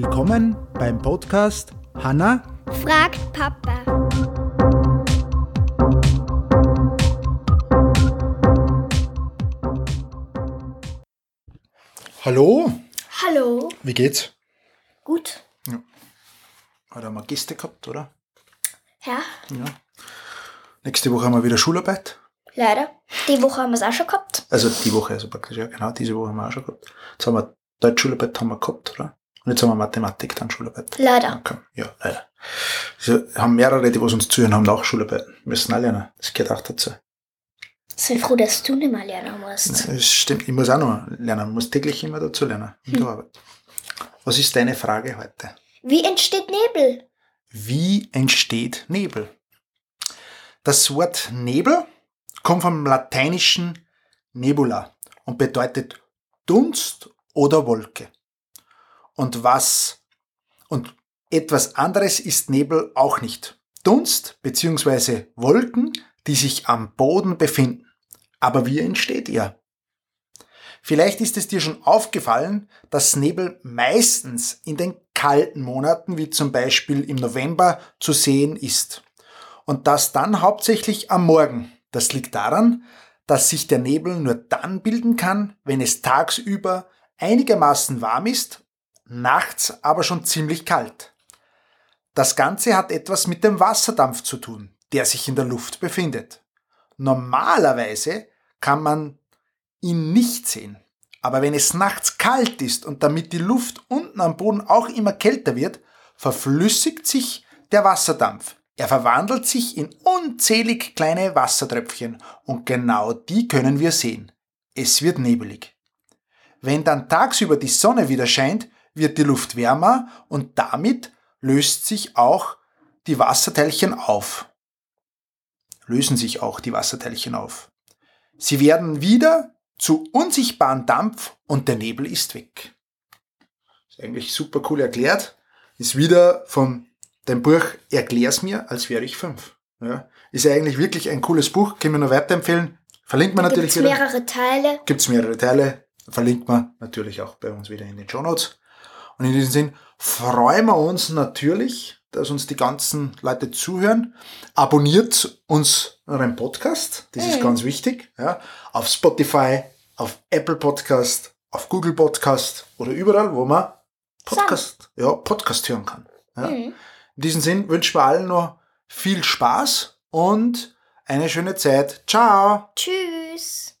Willkommen beim Podcast Hanna fragt Papa. Hallo, Hallo. wie geht's? Gut. Heute haben wir Gäste gehabt, oder? Ja, Ja. Nächste Woche haben wir wieder Schularbeit. leider. Die Woche haben wir es auch schon gehabt. Also die Woche, also praktisch, ja genau, diese Woche haben wir auch schon gehabt. Jetzt haben wir Deutschschularbeit haben wir gehabt, oder? Und jetzt haben wir Mathematik, dann Schularbeit. Leider. Okay. Ja, leider. Wir haben mehrere, die was uns zuhören, haben auch Schularbeiten. Wir müssen auch lernen. Das gehört auch dazu. Sei froh, dass du nicht mehr lernen musst. Es stimmt, ich muss auch noch lernen. Ich muss täglich immer dazu lernen in Arbeit. Was ist deine Frage heute? Wie entsteht Nebel? Wie entsteht Nebel? Das Wort Nebel kommt vom lateinischen nebula und bedeutet Dunst oder Wolke. Und was und etwas anderes ist Nebel auch nicht. Dunst bzw. Wolken, die sich am Boden befinden. Aber wie entsteht er? Vielleicht ist es dir schon aufgefallen, dass Nebel meistens in den kalten Monaten, wie zum Beispiel im November, zu sehen ist. Und das dann hauptsächlich am Morgen. Das liegt daran, dass sich der Nebel nur dann bilden kann, wenn es tagsüber einigermaßen warm ist, nachts aber schon ziemlich kalt. Das Ganze hat etwas mit dem Wasserdampf zu tun, der sich in der Luft befindet. Normalerweise kann man ihn nicht sehen. Aber wenn es nachts kalt ist und damit die Luft unten am Boden auch immer kälter wird, verflüssigt sich der Wasserdampf. Er verwandelt sich in unzählig kleine Wassertröpfchen und genau die können wir sehen. Es wird nebelig. Wenn dann tagsüber die Sonne wieder scheint, wird die Luft wärmer und damit löst sich auch die Wasserteilchen auf. Lösen sich auch die Wasserteilchen auf. Sie werden wieder zu unsichtbaren Dampf und der Nebel ist weg. Ist eigentlich super cool erklärt. Ist wieder von dem Buch Erklär's mir, als wäre ich fünf. Ja. Ist ja eigentlich wirklich ein cooles Buch, können wir nur weiterempfehlen. Verlinkt man natürlich Gibt wieder. mehrere Teile. Gibt's mehrere Teile, verlinkt man natürlich auch bei uns wieder in den Show Notes. Und in diesem Sinn freuen wir uns natürlich, dass uns die ganzen Leute zuhören. Abonniert unseren Podcast, das ist Mhm. ganz wichtig. Ja, auf Spotify, auf Apple Podcast, auf Google Podcast oder überall, wo man Podcast, ja, Podcast hören kann. Ja. Mhm. In diesem Sinn wünschen wir allen noch viel Spaß und eine schöne Zeit. Ciao! Tschüss.